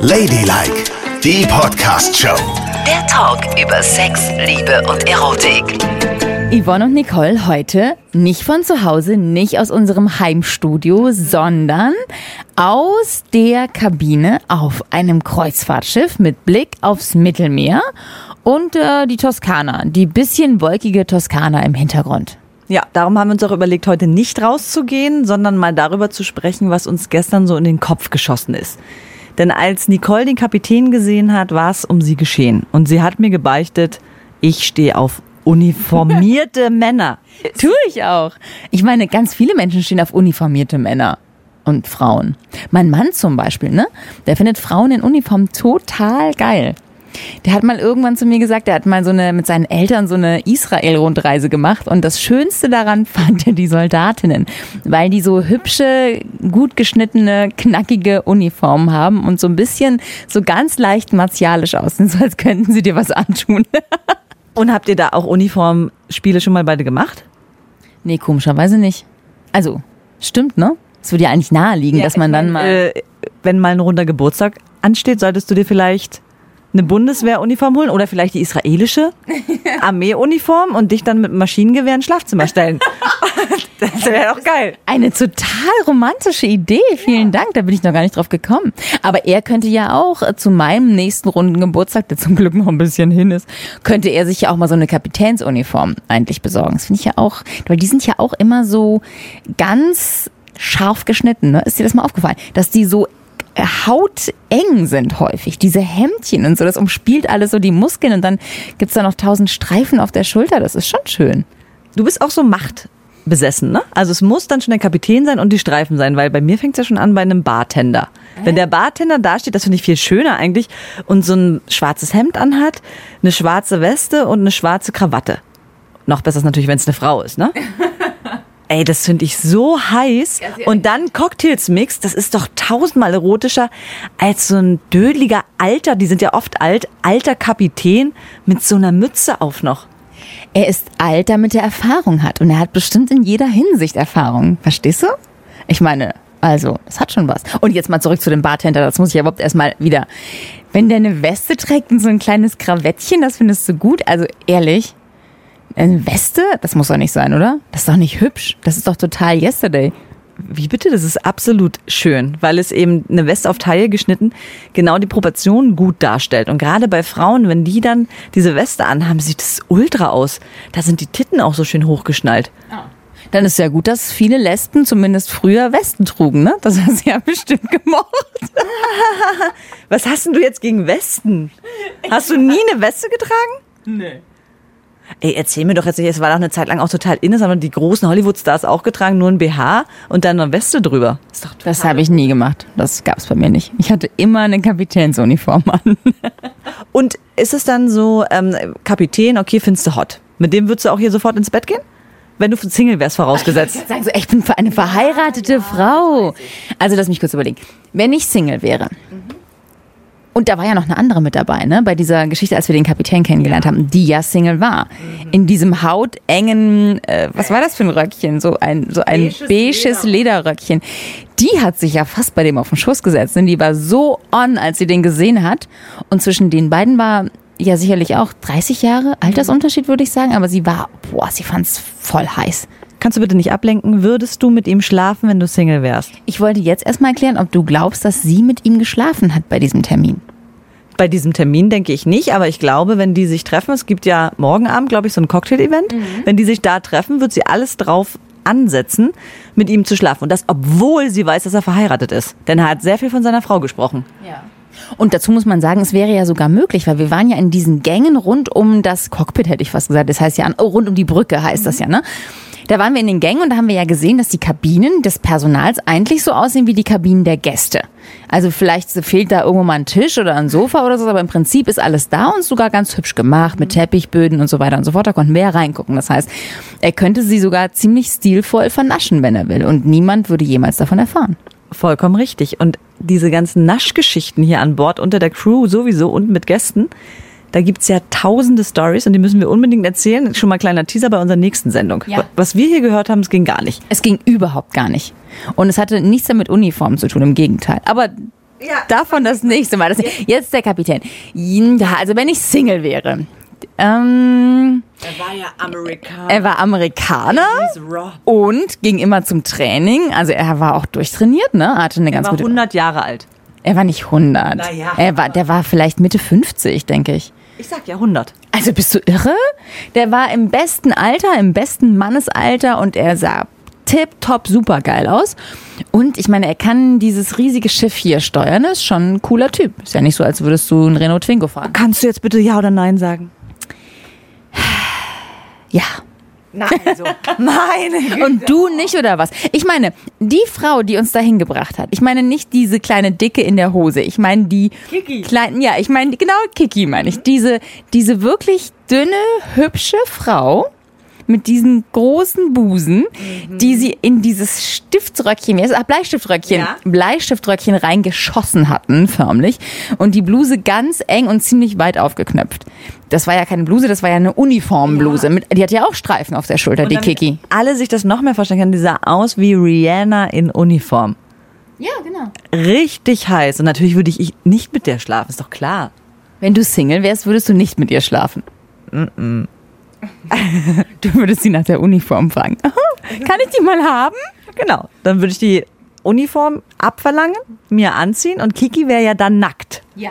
Ladylike, die Podcast-Show. Der Talk über Sex, Liebe und Erotik. Yvonne und Nicole heute nicht von zu Hause, nicht aus unserem Heimstudio, sondern aus der Kabine auf einem Kreuzfahrtschiff mit Blick aufs Mittelmeer und äh, die Toskana, die bisschen wolkige Toskana im Hintergrund. Ja, darum haben wir uns auch überlegt, heute nicht rauszugehen, sondern mal darüber zu sprechen, was uns gestern so in den Kopf geschossen ist. Denn als Nicole den Kapitän gesehen hat, war es um sie geschehen. Und sie hat mir gebeichtet, ich stehe auf uniformierte Männer. Tue ich auch. Ich meine, ganz viele Menschen stehen auf uniformierte Männer und Frauen. Mein Mann zum Beispiel, ne? Der findet Frauen in Uniform total geil. Der hat mal irgendwann zu mir gesagt, der hat mal so eine mit seinen Eltern so eine Israel-Rundreise gemacht und das Schönste daran fand er die Soldatinnen, weil die so hübsche, gut geschnittene, knackige Uniformen haben und so ein bisschen so ganz leicht martialisch aussehen, so als könnten sie dir was antun. Und habt ihr da auch Uniformspiele schon mal beide gemacht? nee, komischerweise nicht. Also, stimmt, ne? Es würde ja eigentlich naheliegen, dass man dann mal. Äh, wenn mal ein runder Geburtstag ansteht, solltest du dir vielleicht eine Bundeswehruniform holen oder vielleicht die israelische Armeeuniform und dich dann mit Maschinengewehr ins Schlafzimmer stellen. das wäre doch geil. Eine total romantische Idee. Vielen Dank. Da bin ich noch gar nicht drauf gekommen. Aber er könnte ja auch zu meinem nächsten runden Geburtstag, der zum Glück noch ein bisschen hin ist, könnte er sich ja auch mal so eine Kapitänsuniform eigentlich besorgen. Das finde ich ja auch, weil die sind ja auch immer so ganz scharf geschnitten. Ne? Ist dir das mal aufgefallen? Dass die so hauteng sind häufig, diese Hemdchen und so, das umspielt alles so die Muskeln und dann gibt's da noch tausend Streifen auf der Schulter, das ist schon schön. Du bist auch so machtbesessen, ne? Also es muss dann schon der Kapitän sein und die Streifen sein, weil bei mir fängt es ja schon an bei einem Bartender. Wenn der Bartender da steht, das finde ich viel schöner eigentlich, und so ein schwarzes Hemd anhat, eine schwarze Weste und eine schwarze Krawatte. Noch besser ist natürlich, wenn es eine Frau ist, ne? Ey, das finde ich so heiß. Und dann Cocktails Mix, das ist doch tausendmal erotischer als so ein dödeliger alter, die sind ja oft alt, alter Kapitän mit so einer Mütze auf noch. Er ist alt, damit er Erfahrung hat und er hat bestimmt in jeder Hinsicht Erfahrung. Verstehst du? Ich meine, also, das hat schon was. Und jetzt mal zurück zu dem Bartender, das muss ich ja überhaupt erstmal wieder. Wenn der eine Weste trägt und so ein kleines Krawettchen, das findest du gut? Also ehrlich, eine Weste? Das muss doch nicht sein, oder? Das ist doch nicht hübsch. Das ist doch total yesterday. Wie bitte? Das ist absolut schön, weil es eben eine Weste auf Taille geschnitten genau die Proportionen gut darstellt. Und gerade bei Frauen, wenn die dann diese Weste anhaben, sieht es ultra aus. Da sind die Titten auch so schön hochgeschnallt. Dann ist ja gut, dass viele Lesben zumindest früher Westen trugen, ne? Das hast du ja bestimmt gemocht. Was hast denn du jetzt gegen Westen? Hast du nie eine Weste getragen? Nee. Ey, erzähl mir doch jetzt nicht, es war doch eine Zeit lang auch total in, es haben die großen Hollywood-Stars auch getragen, nur ein BH und dann eine Weste drüber. Ist doch Das habe ich nie gemacht. Das gab's bei mir nicht. Ich hatte immer eine Kapitänsuniform an. Und ist es dann so, ähm, Kapitän, okay, findest du hot. Mit dem würdest du auch hier sofort ins Bett gehen? Wenn du Single wärst, vorausgesetzt. Sagen so, ich bin eine verheiratete Frau. Also lass mich kurz überlegen. Wenn ich Single wäre. Und da war ja noch eine andere mit dabei, ne? Bei dieser Geschichte, als wir den Kapitän kennengelernt haben, die ja Single war. In diesem hautengen, äh, was war das für ein Röckchen? So ein, so ein beiges Lederröckchen. Die hat sich ja fast bei dem auf den Schoß gesetzt. Und die war so on, als sie den gesehen hat. Und zwischen den beiden war ja sicherlich auch 30 Jahre Altersunterschied, würde ich sagen. Aber sie war, boah, sie fand's voll heiß. Kannst du bitte nicht ablenken? Würdest du mit ihm schlafen, wenn du Single wärst? Ich wollte jetzt erstmal erklären, ob du glaubst, dass sie mit ihm geschlafen hat bei diesem Termin. Bei diesem Termin denke ich nicht, aber ich glaube, wenn die sich treffen, es gibt ja morgen Abend, glaube ich, so ein Cocktail-Event, wenn die sich da treffen, wird sie alles drauf ansetzen, mit ihm zu schlafen. Und das, obwohl sie weiß, dass er verheiratet ist. Denn er hat sehr viel von seiner Frau gesprochen. Und dazu muss man sagen, es wäre ja sogar möglich, weil wir waren ja in diesen Gängen rund um das Cockpit, hätte ich fast gesagt. Das heißt ja, oh, rund um die Brücke heißt das ja, ne? Da waren wir in den Gängen und da haben wir ja gesehen, dass die Kabinen des Personals eigentlich so aussehen wie die Kabinen der Gäste. Also vielleicht fehlt da irgendwo mal ein Tisch oder ein Sofa oder so, aber im Prinzip ist alles da und sogar ganz hübsch gemacht mit Teppichböden und so weiter und so fort. Da konnten wir ja reingucken. Das heißt, er könnte sie sogar ziemlich stilvoll vernaschen, wenn er will. Und niemand würde jemals davon erfahren. Vollkommen richtig. Und diese ganzen Naschgeschichten hier an Bord unter der Crew sowieso und mit Gästen, da gibt's ja tausende Stories und die müssen wir unbedingt erzählen. Schon mal kleiner Teaser bei unserer nächsten Sendung. Ja. Was wir hier gehört haben, es ging gar nicht. Es ging überhaupt gar nicht. Und es hatte nichts damit Uniform zu tun, im Gegenteil. Aber Davon das nächste Mal. Das, jetzt der Kapitän. Ja, also wenn ich Single wäre. Ähm, Er war ja Amerikaner. er war Amerikaner und ging immer zum Training. Also er war auch durchtrainiert, ne? Hatte eine Er ganz war gute. 100 Jahre alt. Er war nicht 100. Na ja. er war, der war vielleicht Mitte 50, denke ich. Ich sag ja 100. Also bist du irre? Der war im besten Alter, im besten Mannesalter und er sah tipptopp super geil aus. Und ich meine, er kann dieses riesige Schiff hier steuern, ist schon ein cooler Typ. Ist ja nicht so, als würdest du einen Renault Twingo fahren. Kannst du jetzt bitte Ja oder Nein sagen? Ja. Nein, so. Meine Güte. Und du nicht oder was? Ich meine, die Frau, die uns dahin gebracht hat. Ich meine nicht diese kleine Dicke in der Hose. Ich meine die Kiki. kleinen, ja, ich meine genau Kiki meine ich. Diese, diese wirklich dünne, hübsche Frau mit diesen großen Busen, die sie in dieses heißt es? Ach, Bleistiftröckchen, Ja. Bleistiftröckchen reingeschossen hatten, förmlich. Und die Bluse ganz eng und ziemlich weit aufgeknöpft. Das war ja keine Bluse, das war ja eine Uniformbluse. Mit, die hat ja auch Streifen auf der Schulter, die Damit Kiki. Alle sich das noch mehr vorstellen können, die sah aus wie Rihanna in Uniform. Ja, genau. Richtig heiß. Und natürlich würde ich nicht mit der schlafen, ist doch klar. Wenn du Single wärst, würdest du nicht mit ihr schlafen. Du würdest sie nach der Uniform fragen. Kann ich die mal haben? Genau. Dann würde ich die Uniform abverlangen, mir anziehen und Kiki wäre ja dann nackt. Ja.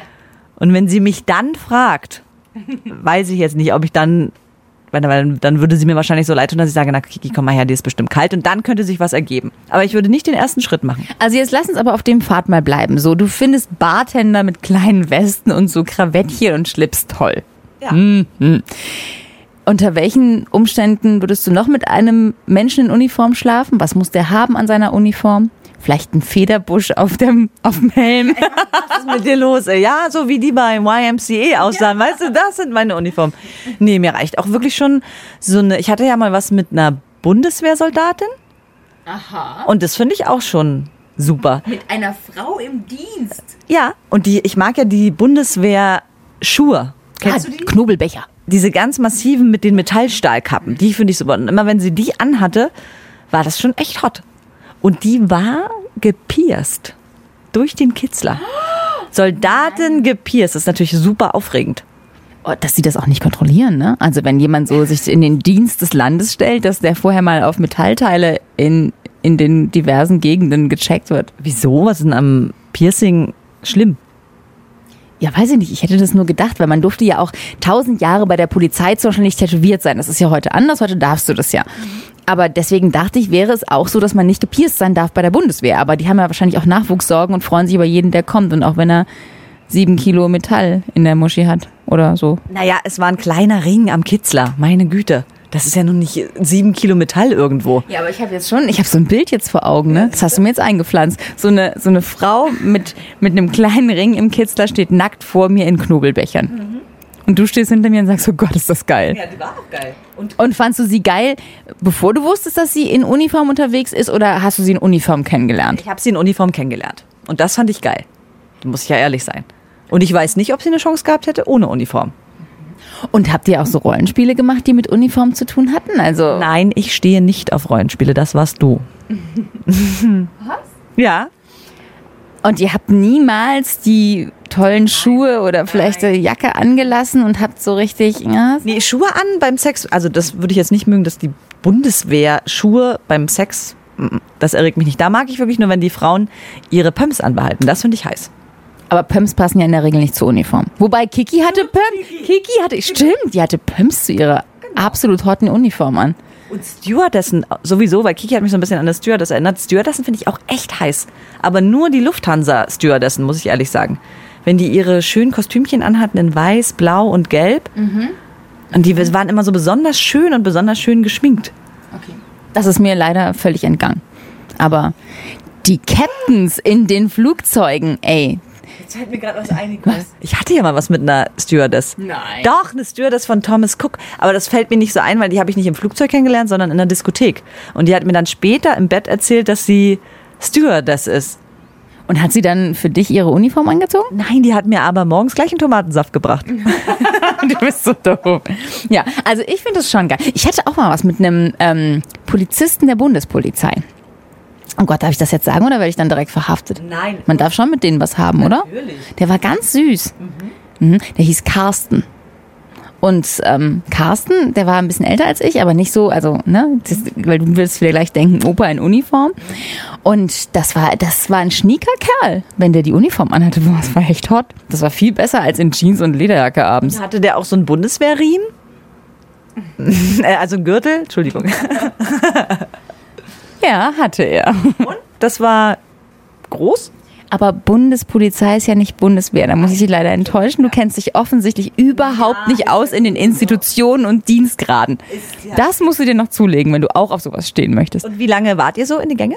Und wenn sie mich dann fragt, weiß ich jetzt nicht, ob ich dann, weil dann, würde sie mir wahrscheinlich so leid tun, dass ich sage, na Kiki, komm mal her, dir ist bestimmt kalt und dann könnte sich was ergeben. Aber ich würde nicht den ersten Schritt machen. Also jetzt lass uns aber auf dem Pfad mal bleiben. So, du findest Bartender mit kleinen Westen und so Krawettchen und Schlips toll. Ja. Mhm. Unter welchen Umständen würdest du noch mit einem Menschen in Uniform schlafen? Was muss der haben an seiner Uniform? Vielleicht ein Federbusch auf dem, auf dem Helm. Was ist mit dir los, ey? Ja, so wie die bei YMCA aussahen. Weißt du, das sind meine Uniformen. Nee, mir reicht auch wirklich schon so eine. Ich hatte ja mal was mit einer Bundeswehrsoldatin. Aha. Und das finde ich auch schon super. Mit einer Frau im Dienst. Ja, und die, ich mag ja die Bundeswehr-Schuhe. Kennst ah, du die? Knobelbecher. Diese ganz massiven mit den Metallstahlkappen. Die finde ich super. Und immer wenn sie die anhatte, war das schon echt hot. Und die war gepierst. Durch den Kitzler. Soldaten gepierst. Das ist natürlich super aufregend. Oh, dass sie das auch nicht kontrollieren, ne? Also wenn jemand so sich in den Dienst des Landes stellt, dass der vorher mal auf Metallteile in, in den diversen Gegenden gecheckt wird. Wieso? Was ist denn am Piercing schlimm? Ja, weiß ich nicht. Ich hätte das nur gedacht, weil man durfte ja auch tausend Jahre bei der Polizei zum Beispiel nicht tätowiert sein. Das ist ja heute anders. Heute darfst du das ja. Aber deswegen dachte ich, wäre es auch so, dass man nicht gepierst sein darf bei der Bundeswehr. Aber die haben ja wahrscheinlich auch Nachwuchssorgen und freuen sich über jeden, der kommt. Und auch wenn er sieben Kilo Metall in der Muschi hat oder so. Naja, es war ein kleiner Ring am Kitzler. Meine Güte. Das ist ja nun nicht sieben Kilo Metall irgendwo. Ja, aber ich habe jetzt schon, ich habe so ein Bild jetzt vor Augen, ne? Das hast du mir jetzt eingepflanzt. So eine, so eine Frau mit, mit einem kleinen Ring im Kitzler steht nackt vor mir in Knobelbechern. Und du stehst hinter mir und sagst, oh Gott, ist das geil. Ja, die war auch geil. Und Und fandst du sie geil, bevor du wusstest, dass sie in Uniform unterwegs ist oder hast du sie in Uniform kennengelernt? ich habe sie in Uniform kennengelernt. Und das fand ich geil. Da muss ich ja ehrlich sein. Und ich weiß nicht, ob sie eine Chance gehabt hätte ohne Uniform. Und habt ihr auch so Rollenspiele gemacht, die mit Uniform zu tun hatten? Also Nein, ich stehe nicht auf Rollenspiele. Das warst du. Was? Ja. und ihr habt niemals die tollen Schuhe oder vielleicht die Jacke angelassen und habt so richtig, ja, Nee, Schuhe an beim Sex. Also das würde ich jetzt nicht mögen, dass die Bundeswehr Schuhe beim Sex, das erregt mich nicht. Da mag ich wirklich nur, wenn die Frauen ihre Pumps anbehalten. Das finde ich heiß. Aber Pumps passen ja in der Regel nicht zur Uniform. Wobei Kiki hatte Pumps. Kiki. hatte, stimmt, die hatte Pumps zu ihrer absolut hotten Uniform an. Und Stewardessen sowieso, weil Kiki hat mich so ein bisschen an eine Stewardess erinnert. Stewardessen finde ich auch echt heiß. Aber nur die Lufthansa-Stewardessen, muss ich ehrlich sagen. Wenn die ihre schönen Kostümchen anhatten in weiß, blau und gelb. Und die waren immer so besonders schön und besonders schön geschminkt. Das ist mir leider völlig entgangen. Aber die Captains in den Flugzeugen, ey, Jetzt fällt mir gerade was ein, Ich hatte ja mal was mit einer Stewardess. Nein. Doch, eine Stewardess von Thomas Cook. Aber das fällt mir nicht so ein, weil die habe ich nicht im Flugzeug kennengelernt, sondern in der Diskothek. Und die hat mir dann später im Bett erzählt, dass sie Stewardess ist. Und hat sie dann für dich ihre Uniform angezogen? Nein, die hat mir aber morgens gleich einen Tomatensaft gebracht. Du bist so doof. Ja, also ich finde das schon geil. Ich hatte auch mal was mit einem ähm, Polizisten der Bundespolizei. Oh Gott, darf ich das jetzt sagen oder werde ich dann direkt verhaftet? Nein. Man darf schon mit denen was haben, oder? Natürlich. Der war ganz süß. Mhm. Der hieß Carsten. Und ähm, Carsten, der war ein bisschen älter als ich, aber nicht so, also, ne, das, weil du wirst wieder gleich denken, Opa in Uniform. Und das war, das war ein schnieker Kerl, wenn der die Uniform anhatte. Das war echt hot. Das war viel besser als in Jeans und Lederjacke abends. Hatte der auch so einen Bundeswehrriemen? Äh, also einen Gürtel? Entschuldigung. Ja, hatte er. Und? Das war groß? Aber Bundespolizei ist ja nicht Bundeswehr. Da muss ich dich leider enttäuschen. Du kennst dich offensichtlich überhaupt nicht aus in den Institutionen und Dienstgraden. Das musst du dir noch zulegen, wenn du auch auf sowas stehen möchtest. Und wie lange wart ihr so in die Gänge?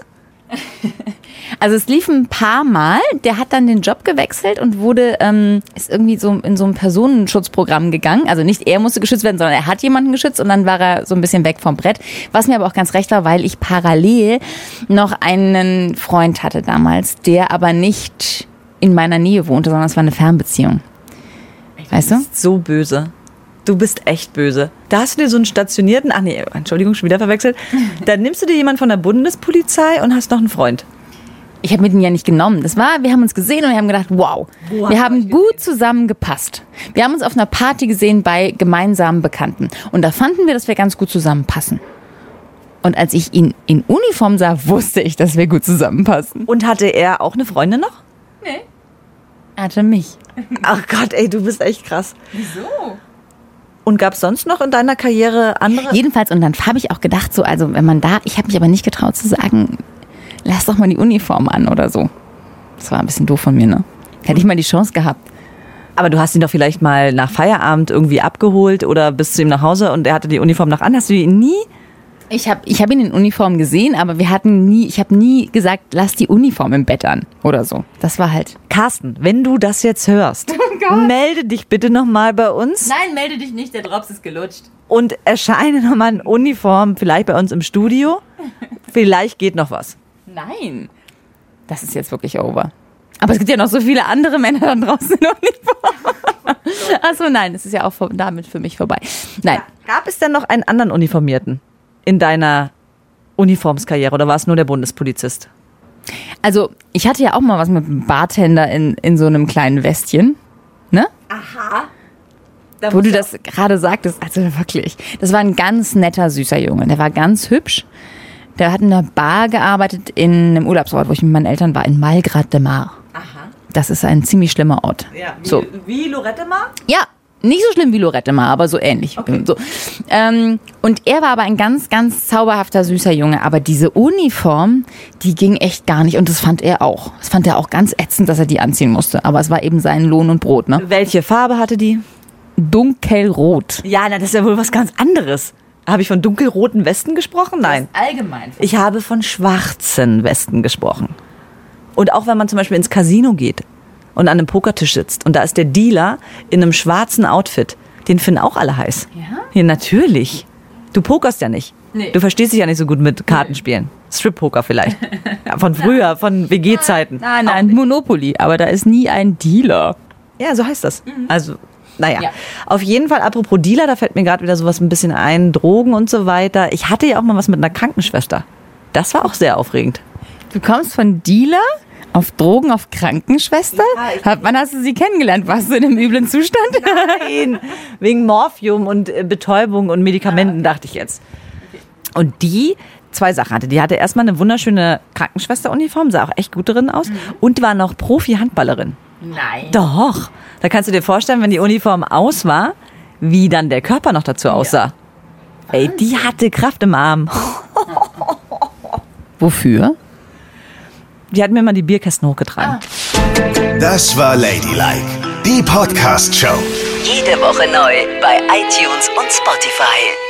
Also es lief ein paar Mal. Der hat dann den Job gewechselt und wurde ähm, ist irgendwie so in so ein Personenschutzprogramm gegangen. Also nicht er musste geschützt werden, sondern er hat jemanden geschützt und dann war er so ein bisschen weg vom Brett. Was mir aber auch ganz recht war, weil ich parallel noch einen Freund hatte damals, der aber nicht in meiner Nähe wohnte, sondern es war eine Fernbeziehung. Weißt du? So böse. Du bist echt böse. Da hast du dir so einen stationierten, ach nee, Entschuldigung, schon wieder verwechselt. Dann nimmst du dir jemanden von der Bundespolizei und hast noch einen Freund. Ich habe mit ihm ja nicht genommen. Das war, wir haben uns gesehen und wir haben gedacht, wow, wir haben gut zusammengepasst. Wir haben uns auf einer Party gesehen bei gemeinsamen Bekannten. Und da fanden wir, dass wir ganz gut zusammenpassen. Und als ich ihn in Uniform sah, wusste ich, dass wir gut zusammenpassen. Und hatte er auch eine Freundin noch? Er hatte mich. Ach Gott, ey, du bist echt krass. Wieso? Und gab es sonst noch in deiner Karriere andere? Jedenfalls, und dann habe ich auch gedacht, so, also wenn man da, ich habe mich aber nicht getraut zu sagen, lass doch mal die Uniform an oder so. Das war ein bisschen doof von mir, ne? Hätte ich mal die Chance gehabt. Aber du hast ihn doch vielleicht mal nach Feierabend irgendwie abgeholt oder bist zu ihm nach Hause und er hatte die Uniform noch an. Hast du ihn nie? Ich habe ich hab ihn in Uniform gesehen, aber wir hatten nie, ich habe nie gesagt, lass die Uniform im Bett an oder so. Das war halt. Carsten, wenn du das jetzt hörst, melde dich bitte nochmal bei uns Nein, melde dich nicht, der Drops ist gelutscht. und erscheine nochmal in Uniform, vielleicht bei uns im Studio. Vielleicht geht noch was. Nein. Das ist jetzt wirklich over. Aber es gibt ja noch so viele andere Männer da draußen in Uniform. Achso, nein, es ist ja auch damit für mich vorbei. Nein. Gab es denn noch einen anderen Uniformierten in deiner Uniformskarriere oder war es nur der Bundespolizist? Also, ich hatte ja auch mal was mit einem Bartender in, in so einem kleinen Westchen. Ne? Wo du das gerade sagtest, also wirklich. Das war ein ganz netter, süßer Junge. Der war ganz hübsch. Der hat in einer Bar gearbeitet in einem Urlaubsort, wo ich mit meinen Eltern war, in Malgrad de Mar. Das ist ein ziemlich schlimmer Ort. so. wie Lorette Mar? Ja, nicht so schlimm wie Lorette Mar, aber so ähnlich. So. Ähm, und er war aber ein ganz, ganz zauberhafter, süßer Junge. Aber diese Uniform, die ging echt gar nicht. Und das fand er auch. Das fand er auch ganz ätzend, dass er die anziehen musste. Aber es war eben sein Lohn und Brot, ne? Welche Farbe hatte die? Dunkelrot. Ja, na, das ist ja wohl was ganz anderes. Habe ich von dunkelroten Westen gesprochen? Nein. Allgemein. Ich habe von schwarzen Westen gesprochen. Und auch wenn man zum Beispiel ins Casino geht und an einem Pokertisch sitzt und da ist der Dealer in einem schwarzen Outfit, den finden auch alle heiß. Ja? Ja, natürlich. Du pokerst ja nicht. Nee. Du verstehst dich ja nicht so gut mit Kartenspielen. Strip-Poker vielleicht. Ja, von früher, von WG-Zeiten. Nein, nein, Monopoly. Aber da ist nie ein Dealer. Ja, so heißt das. Also, naja. Ja. Auf jeden Fall, apropos Dealer, da fällt mir gerade wieder sowas ein bisschen ein, Drogen und so weiter. Ich hatte ja auch mal was mit einer Krankenschwester. Das war auch sehr aufregend. Du kommst von Dealer auf Drogen auf Krankenschwester? Hab- Wann hast du sie kennengelernt? Warst du in einem üblen Zustand? Nein, wegen Morphium und äh, Betäubung und Medikamenten, dachte ich jetzt. Und die zwei Sachen hatte. Die hatte erstmal eine wunderschöne Krankenschwesteruniform, sah auch echt gut drin aus. Und war noch Profi-Handballerin. Nein. Doch. Da kannst du dir vorstellen, wenn die Uniform aus war, wie dann der Körper noch dazu aussah. Ey, die hatte Kraft im Arm. Wofür? Die hat mir mal die Bierkästen hochgetragen. Das war Ladylike, die Podcast-Show. Jede Woche neu bei iTunes und Spotify.